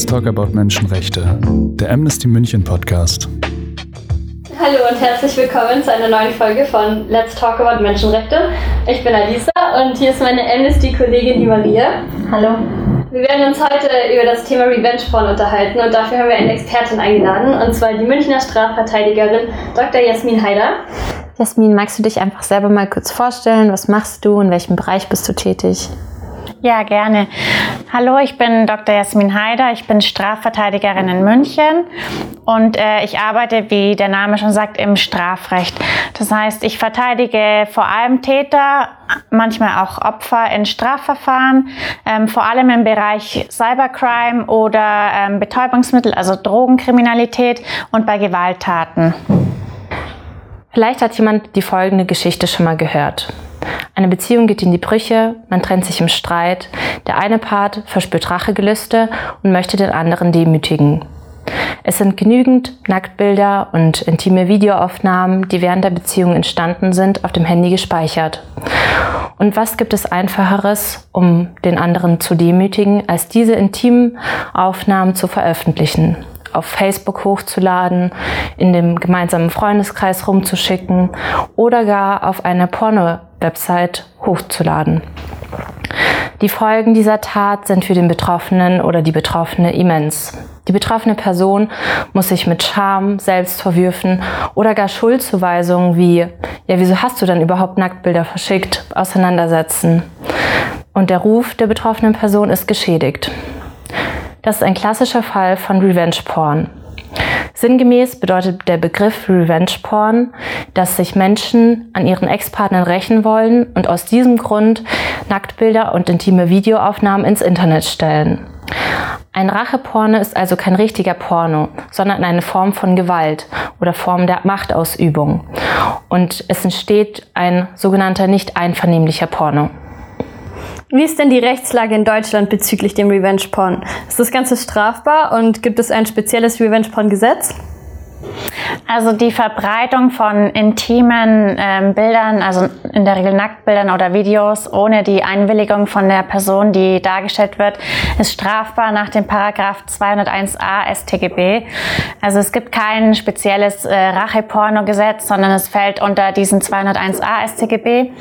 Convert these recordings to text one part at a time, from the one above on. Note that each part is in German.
Let's Talk About Menschenrechte, der Amnesty München Podcast. Hallo und herzlich willkommen zu einer neuen Folge von Let's Talk About Menschenrechte. Ich bin Alisa und hier ist meine Amnesty-Kollegin, die Maria. Hallo. Wir werden uns heute über das Thema Revenge Porn unterhalten und dafür haben wir eine Expertin eingeladen, und zwar die Münchner Strafverteidigerin Dr. Jasmin Haider. Jasmin, magst du dich einfach selber mal kurz vorstellen? Was machst du? In welchem Bereich bist du tätig? Ja, gerne. Hallo, ich bin Dr. Jasmin Haider. Ich bin Strafverteidigerin in München und äh, ich arbeite, wie der Name schon sagt, im Strafrecht. Das heißt, ich verteidige vor allem Täter, manchmal auch Opfer in Strafverfahren, ähm, vor allem im Bereich Cybercrime oder ähm, Betäubungsmittel, also Drogenkriminalität und bei Gewalttaten. Vielleicht hat jemand die folgende Geschichte schon mal gehört. Eine Beziehung geht in die Brüche, man trennt sich im Streit, der eine Part verspürt Rachegelüste und möchte den anderen demütigen. Es sind genügend Nacktbilder und intime Videoaufnahmen, die während der Beziehung entstanden sind, auf dem Handy gespeichert. Und was gibt es einfacheres, um den anderen zu demütigen, als diese intimen Aufnahmen zu veröffentlichen? Auf Facebook hochzuladen, in dem gemeinsamen Freundeskreis rumzuschicken oder gar auf eine Porno-Website hochzuladen. Die Folgen dieser Tat sind für den Betroffenen oder die Betroffene immens. Die betroffene Person muss sich mit Scham, Selbstverwürfen oder gar Schuldzuweisungen wie, ja, wieso hast du dann überhaupt Nacktbilder verschickt, auseinandersetzen. Und der Ruf der betroffenen Person ist geschädigt. Das ist ein klassischer Fall von Revenge Porn. Sinngemäß bedeutet der Begriff Revenge Porn, dass sich Menschen an ihren Ex-Partnern rächen wollen und aus diesem Grund Nacktbilder und intime Videoaufnahmen ins Internet stellen. Ein Racheporno ist also kein richtiger Porno, sondern eine Form von Gewalt oder Form der Machtausübung. Und es entsteht ein sogenannter nicht einvernehmlicher Porno. Wie ist denn die Rechtslage in Deutschland bezüglich dem Revenge Porn? Ist das Ganze strafbar und gibt es ein spezielles Revenge Porn Gesetz? Also die Verbreitung von intimen ähm, Bildern, also in der Regel Nacktbildern oder Videos ohne die Einwilligung von der Person, die dargestellt wird, ist strafbar nach dem Paragraph 201a StGB. Also es gibt kein spezielles äh, Racheporno-Gesetz, sondern es fällt unter diesen 201a StGB.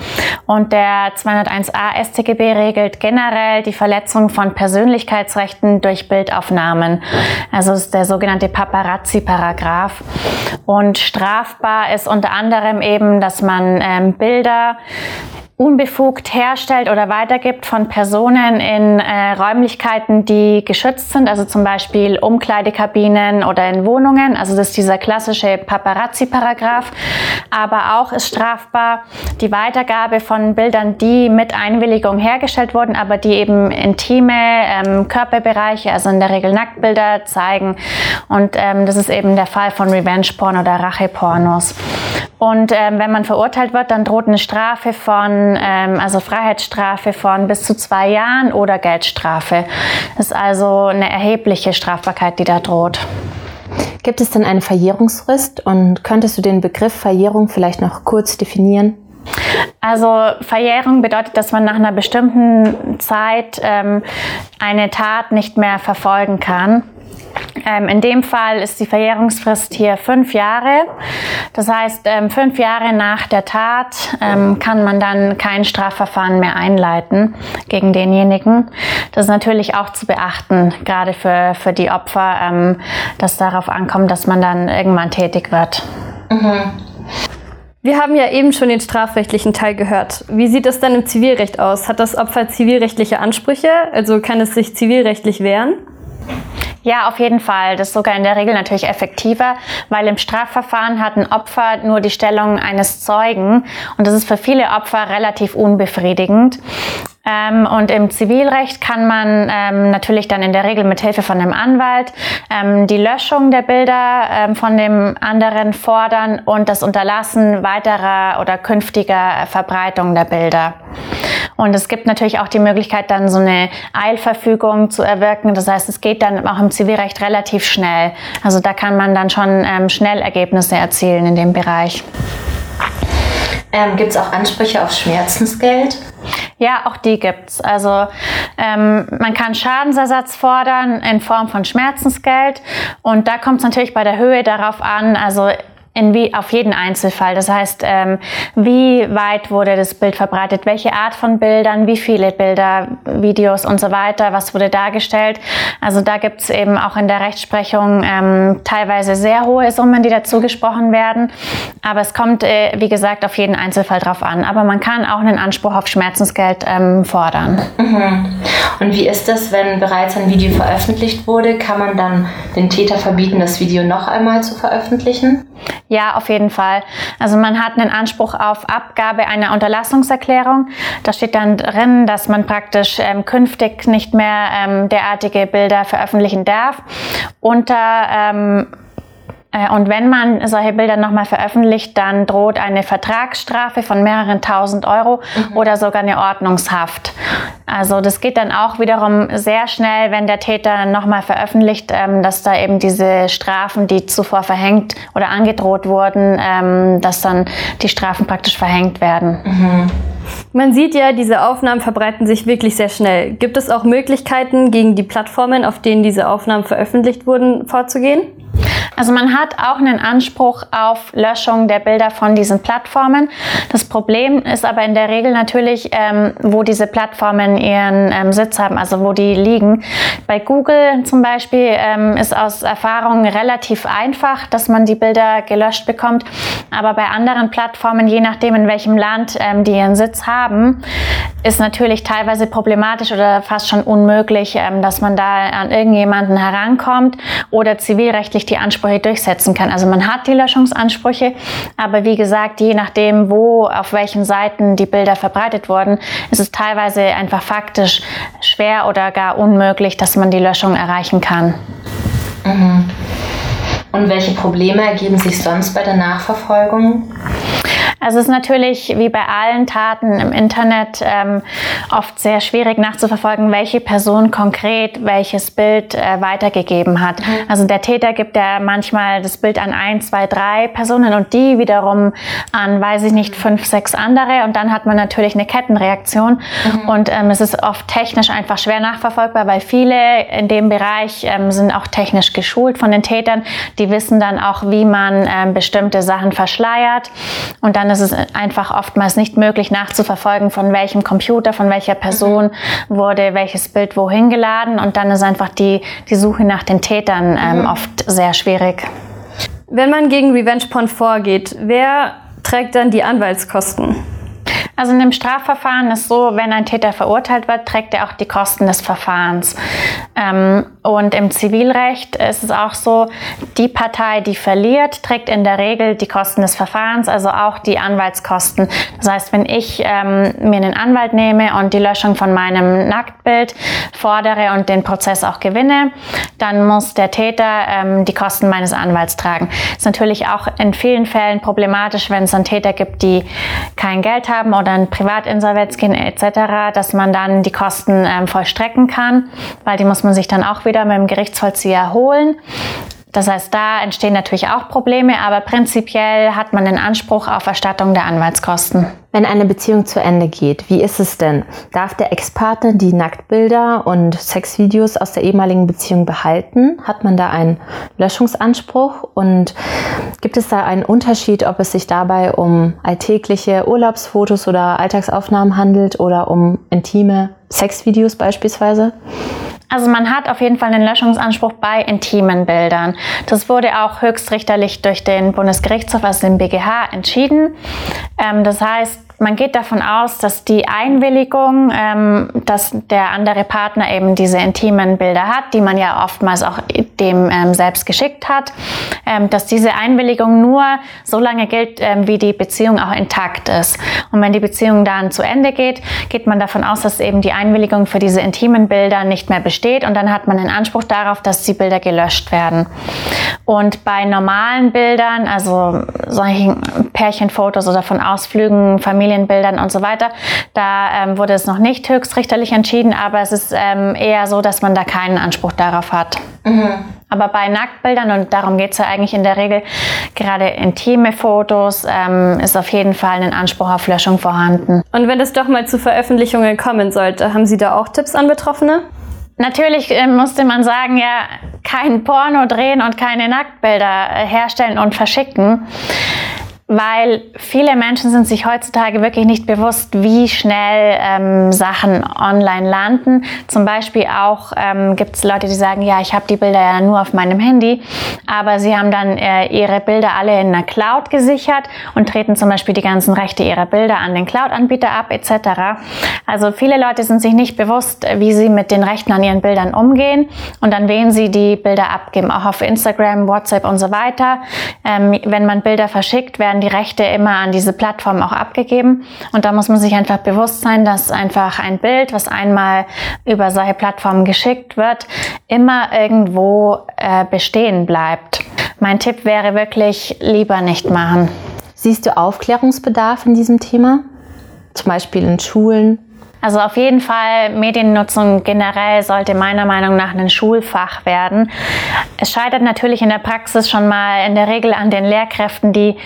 Und der 201a StGB regelt generell die Verletzung von Persönlichkeitsrechten durch Bildaufnahmen. Also es ist der sogenannte Paparazzi-Paragraph. Und strafbar ist unter anderem eben, dass man ähm, Bilder unbefugt herstellt oder weitergibt von Personen in äh, Räumlichkeiten, die geschützt sind, also zum Beispiel Umkleidekabinen oder in Wohnungen. Also das ist dieser klassische Paparazzi-Paragraph. Aber auch ist strafbar die Weitergabe von Bildern, die mit Einwilligung hergestellt wurden, aber die eben intime ähm, Körperbereiche, also in der Regel Nacktbilder zeigen. Und ähm, das ist eben der Fall von Revenge-Porn oder Rache-Pornos. Und ähm, wenn man verurteilt wird, dann droht eine Strafe von, ähm, also Freiheitsstrafe von bis zu zwei Jahren oder Geldstrafe. Das ist also eine erhebliche Strafbarkeit, die da droht. Gibt es denn eine Verjährungsfrist und könntest du den Begriff Verjährung vielleicht noch kurz definieren? Also Verjährung bedeutet, dass man nach einer bestimmten Zeit ähm, eine Tat nicht mehr verfolgen kann. Ähm, in dem Fall ist die Verjährungsfrist hier fünf Jahre. Das heißt, ähm, fünf Jahre nach der Tat ähm, kann man dann kein Strafverfahren mehr einleiten gegen denjenigen. Das ist natürlich auch zu beachten, gerade für, für die Opfer, dass darauf ankommt, dass man dann irgendwann tätig wird. Mhm. Wir haben ja eben schon den strafrechtlichen Teil gehört. Wie sieht das dann im Zivilrecht aus? Hat das Opfer zivilrechtliche Ansprüche? Also kann es sich zivilrechtlich wehren? Ja, auf jeden Fall. Das ist sogar in der Regel natürlich effektiver, weil im Strafverfahren hat ein Opfer nur die Stellung eines Zeugen und das ist für viele Opfer relativ unbefriedigend. Ähm, und im Zivilrecht kann man ähm, natürlich dann in der Regel mit Hilfe von einem Anwalt ähm, die Löschung der Bilder ähm, von dem anderen fordern und das Unterlassen weiterer oder künftiger Verbreitung der Bilder. Und es gibt natürlich auch die Möglichkeit, dann so eine Eilverfügung zu erwirken. Das heißt, es geht dann auch im Zivilrecht relativ schnell. Also da kann man dann schon ähm, schnell Ergebnisse erzielen in dem Bereich. Ähm, Gibt es auch Ansprüche auf Schmerzensgeld? Ja, auch die gibt's. Also ähm, man kann Schadensersatz fordern in Form von Schmerzensgeld und da kommt es natürlich bei der Höhe darauf an. Also in wie, auf jeden Einzelfall. Das heißt, ähm, wie weit wurde das Bild verbreitet, welche Art von Bildern, wie viele Bilder, Videos und so weiter, was wurde dargestellt. Also da gibt es eben auch in der Rechtsprechung ähm, teilweise sehr hohe Summen, die dazu gesprochen werden. Aber es kommt, äh, wie gesagt, auf jeden Einzelfall drauf an. Aber man kann auch einen Anspruch auf Schmerzensgeld ähm, fordern. Mhm. Und wie ist das, wenn bereits ein Video veröffentlicht wurde? Kann man dann den Täter verbieten, das Video noch einmal zu veröffentlichen? Ja, auf jeden Fall. Also man hat einen Anspruch auf Abgabe einer Unterlassungserklärung. Da steht dann drin, dass man praktisch ähm, künftig nicht mehr ähm, derartige Bilder veröffentlichen darf. Unter ähm, äh, und wenn man solche Bilder nochmal veröffentlicht, dann droht eine Vertragsstrafe von mehreren tausend Euro mhm. oder sogar eine Ordnungshaft. Also das geht dann auch wiederum sehr schnell, wenn der Täter nochmal veröffentlicht, ähm, dass da eben diese Strafen, die zuvor verhängt oder angedroht wurden, ähm, dass dann die Strafen praktisch verhängt werden. Mhm. Man sieht ja, diese Aufnahmen verbreiten sich wirklich sehr schnell. Gibt es auch Möglichkeiten, gegen die Plattformen, auf denen diese Aufnahmen veröffentlicht wurden, vorzugehen? Also man hat auch einen Anspruch auf Löschung der Bilder von diesen Plattformen. Das Problem ist aber in der Regel natürlich, ähm, wo diese Plattformen ihren ähm, Sitz haben, also wo die liegen. Bei Google zum Beispiel ähm, ist aus Erfahrung relativ einfach, dass man die Bilder gelöscht bekommt. Aber bei anderen Plattformen, je nachdem in welchem Land ähm, die ihren Sitz haben, ist natürlich teilweise problematisch oder fast schon unmöglich, ähm, dass man da an irgendjemanden herankommt oder zivilrechtlich die Ansprüche durchsetzen kann. Also man hat die Löschungsansprüche, aber wie gesagt, je nachdem, wo, auf welchen Seiten die Bilder verbreitet wurden, ist es teilweise einfach faktisch schwer oder gar unmöglich, dass man die Löschung erreichen kann. Mhm. Und welche Probleme ergeben sich sonst bei der Nachverfolgung? Also es ist natürlich wie bei allen Taten im Internet ähm, oft sehr schwierig nachzuverfolgen, welche Person konkret welches Bild äh, weitergegeben hat. Mhm. Also der Täter gibt ja manchmal das Bild an ein, zwei, drei Personen und die wiederum an, weiß ich nicht, fünf, sechs andere und dann hat man natürlich eine Kettenreaktion mhm. und ähm, es ist oft technisch einfach schwer nachverfolgbar, weil viele in dem Bereich ähm, sind auch technisch geschult von den Tätern. Die wissen dann auch, wie man ähm, bestimmte Sachen verschleiert und dann ist es einfach oftmals nicht möglich nachzuverfolgen, von welchem Computer, von welcher Person mhm. wurde welches Bild wohin geladen. Und dann ist einfach die, die Suche nach den Tätern ähm, mhm. oft sehr schwierig. Wenn man gegen Revenge Porn vorgeht, wer trägt dann die Anwaltskosten? Also in dem Strafverfahren ist so, wenn ein Täter verurteilt wird, trägt er auch die Kosten des Verfahrens. Ähm, und im Zivilrecht ist es auch so, die Partei, die verliert, trägt in der Regel die Kosten des Verfahrens, also auch die Anwaltskosten. Das heißt, wenn ich ähm, mir einen Anwalt nehme und die Löschung von meinem Nacktbild fordere und den Prozess auch gewinne, dann muss der Täter ähm, die Kosten meines Anwalts tragen. Ist natürlich auch in vielen Fällen problematisch, wenn es dann Täter gibt, die kein Geld haben oder in Privatinsolvenz gehen etc., dass man dann die Kosten ähm, vollstrecken kann, weil die muss man sich dann auch wieder mit dem Gerichtsvollzieher holen. Das heißt, da entstehen natürlich auch Probleme, aber prinzipiell hat man den Anspruch auf Erstattung der Anwaltskosten. Wenn eine Beziehung zu Ende geht, wie ist es denn? Darf der Ex-Partner die Nacktbilder und Sexvideos aus der ehemaligen Beziehung behalten? Hat man da einen Löschungsanspruch? Und gibt es da einen Unterschied, ob es sich dabei um alltägliche Urlaubsfotos oder Alltagsaufnahmen handelt oder um intime Sexvideos beispielsweise? Also man hat auf jeden Fall einen Löschungsanspruch bei intimen Bildern. Das wurde auch höchstrichterlich durch den Bundesgerichtshof, also den BGH, entschieden. Ähm, das heißt, man geht davon aus, dass die Einwilligung, ähm, dass der andere Partner eben diese intimen Bilder hat, die man ja oftmals auch dem ähm, selbst geschickt hat, ähm, dass diese Einwilligung nur so lange gilt, ähm, wie die Beziehung auch intakt ist. Und wenn die Beziehung dann zu Ende geht, geht man davon aus, dass eben die Einwilligung für diese intimen Bilder nicht mehr besteht und dann hat man den Anspruch darauf, dass die Bilder gelöscht werden. Und bei normalen Bildern, also solchen Pärchenfotos oder von Ausflügen, Familien, Familienbildern und so weiter. Da ähm, wurde es noch nicht höchstrichterlich entschieden, aber es ist ähm, eher so, dass man da keinen Anspruch darauf hat. Mhm. Aber bei Nacktbildern, und darum geht es ja eigentlich in der Regel, gerade intime Fotos, ähm, ist auf jeden Fall ein Anspruch auf Löschung vorhanden. Und wenn es doch mal zu Veröffentlichungen kommen sollte, haben Sie da auch Tipps an Betroffene? Natürlich äh, musste man sagen, ja, kein Porno drehen und keine Nacktbilder äh, herstellen und verschicken weil viele Menschen sind sich heutzutage wirklich nicht bewusst, wie schnell ähm, Sachen online landen. Zum Beispiel auch ähm, gibt es Leute, die sagen, ja, ich habe die Bilder ja nur auf meinem Handy, aber sie haben dann äh, ihre Bilder alle in einer Cloud gesichert und treten zum Beispiel die ganzen Rechte ihrer Bilder an den Cloud-Anbieter ab etc. Also viele Leute sind sich nicht bewusst, wie sie mit den Rechten an ihren Bildern umgehen und an wen sie die Bilder abgeben, auch auf Instagram, WhatsApp und so weiter. Ähm, wenn man Bilder verschickt, werden werden die Rechte immer an diese Plattform auch abgegeben. Und da muss man sich einfach bewusst sein, dass einfach ein Bild, was einmal über solche Plattformen geschickt wird, immer irgendwo äh, bestehen bleibt. Mein Tipp wäre wirklich, lieber nicht machen. Siehst du Aufklärungsbedarf in diesem Thema? Zum Beispiel in Schulen also auf jeden Fall Mediennutzung generell sollte meiner Meinung nach ein Schulfach werden. Es scheitert natürlich in der Praxis schon mal in der Regel an den Lehrkräften, die,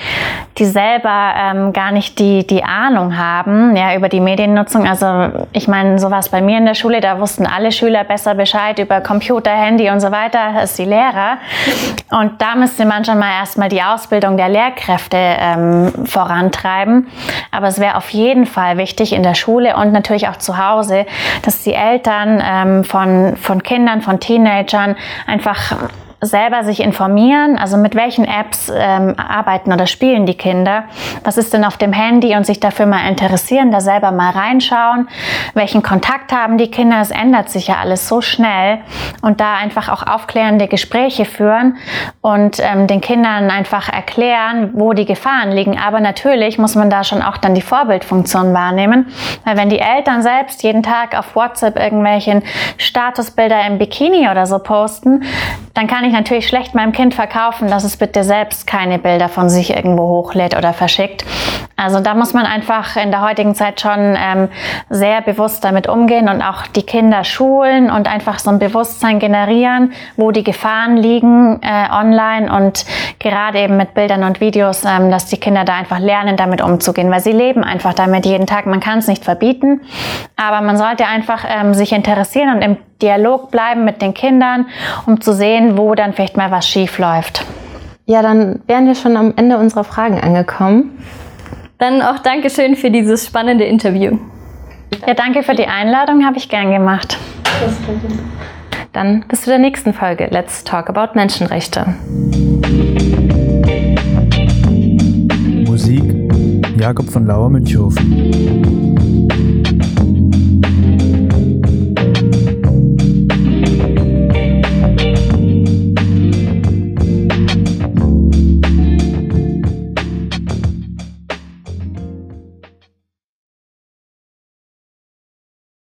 die selber ähm, gar nicht die, die Ahnung haben ja, über die Mediennutzung. Also ich meine, sowas bei mir in der Schule, da wussten alle Schüler besser Bescheid über Computer, Handy und so weiter als die Lehrer. Und da müsste man schon mal erstmal die Ausbildung der Lehrkräfte ähm, vorantreiben. Aber es wäre auf jeden Fall wichtig in der Schule und natürlich natürlich auch zu Hause, dass die Eltern ähm, von, von Kindern, von Teenagern einfach selber sich informieren, also mit welchen Apps ähm, arbeiten oder spielen die Kinder, was ist denn auf dem Handy und sich dafür mal interessieren, da selber mal reinschauen, welchen Kontakt haben die Kinder, es ändert sich ja alles so schnell und da einfach auch aufklärende Gespräche führen und ähm, den Kindern einfach erklären, wo die Gefahren liegen. Aber natürlich muss man da schon auch dann die Vorbildfunktion wahrnehmen, weil wenn die Eltern selbst jeden Tag auf WhatsApp irgendwelchen Statusbilder im Bikini oder so posten, dann kann ich ich natürlich schlecht meinem Kind verkaufen, dass es bitte selbst keine Bilder von sich irgendwo hochlädt oder verschickt. Also da muss man einfach in der heutigen Zeit schon ähm, sehr bewusst damit umgehen und auch die Kinder schulen und einfach so ein Bewusstsein generieren, wo die Gefahren liegen äh, online und gerade eben mit Bildern und Videos, ähm, dass die Kinder da einfach lernen, damit umzugehen, weil sie leben einfach damit jeden Tag. Man kann es nicht verbieten, aber man sollte einfach ähm, sich interessieren und im Dialog bleiben mit den Kindern, um zu sehen, wo dann vielleicht mal was schief läuft. Ja, dann wären wir schon am Ende unserer Fragen angekommen. Dann auch Dankeschön für dieses spannende Interview. Ja, danke für die Einladung, habe ich gern gemacht. Dann bis zu der nächsten Folge Let's Talk About Menschenrechte. Musik Jakob von Lauer Münchhofen.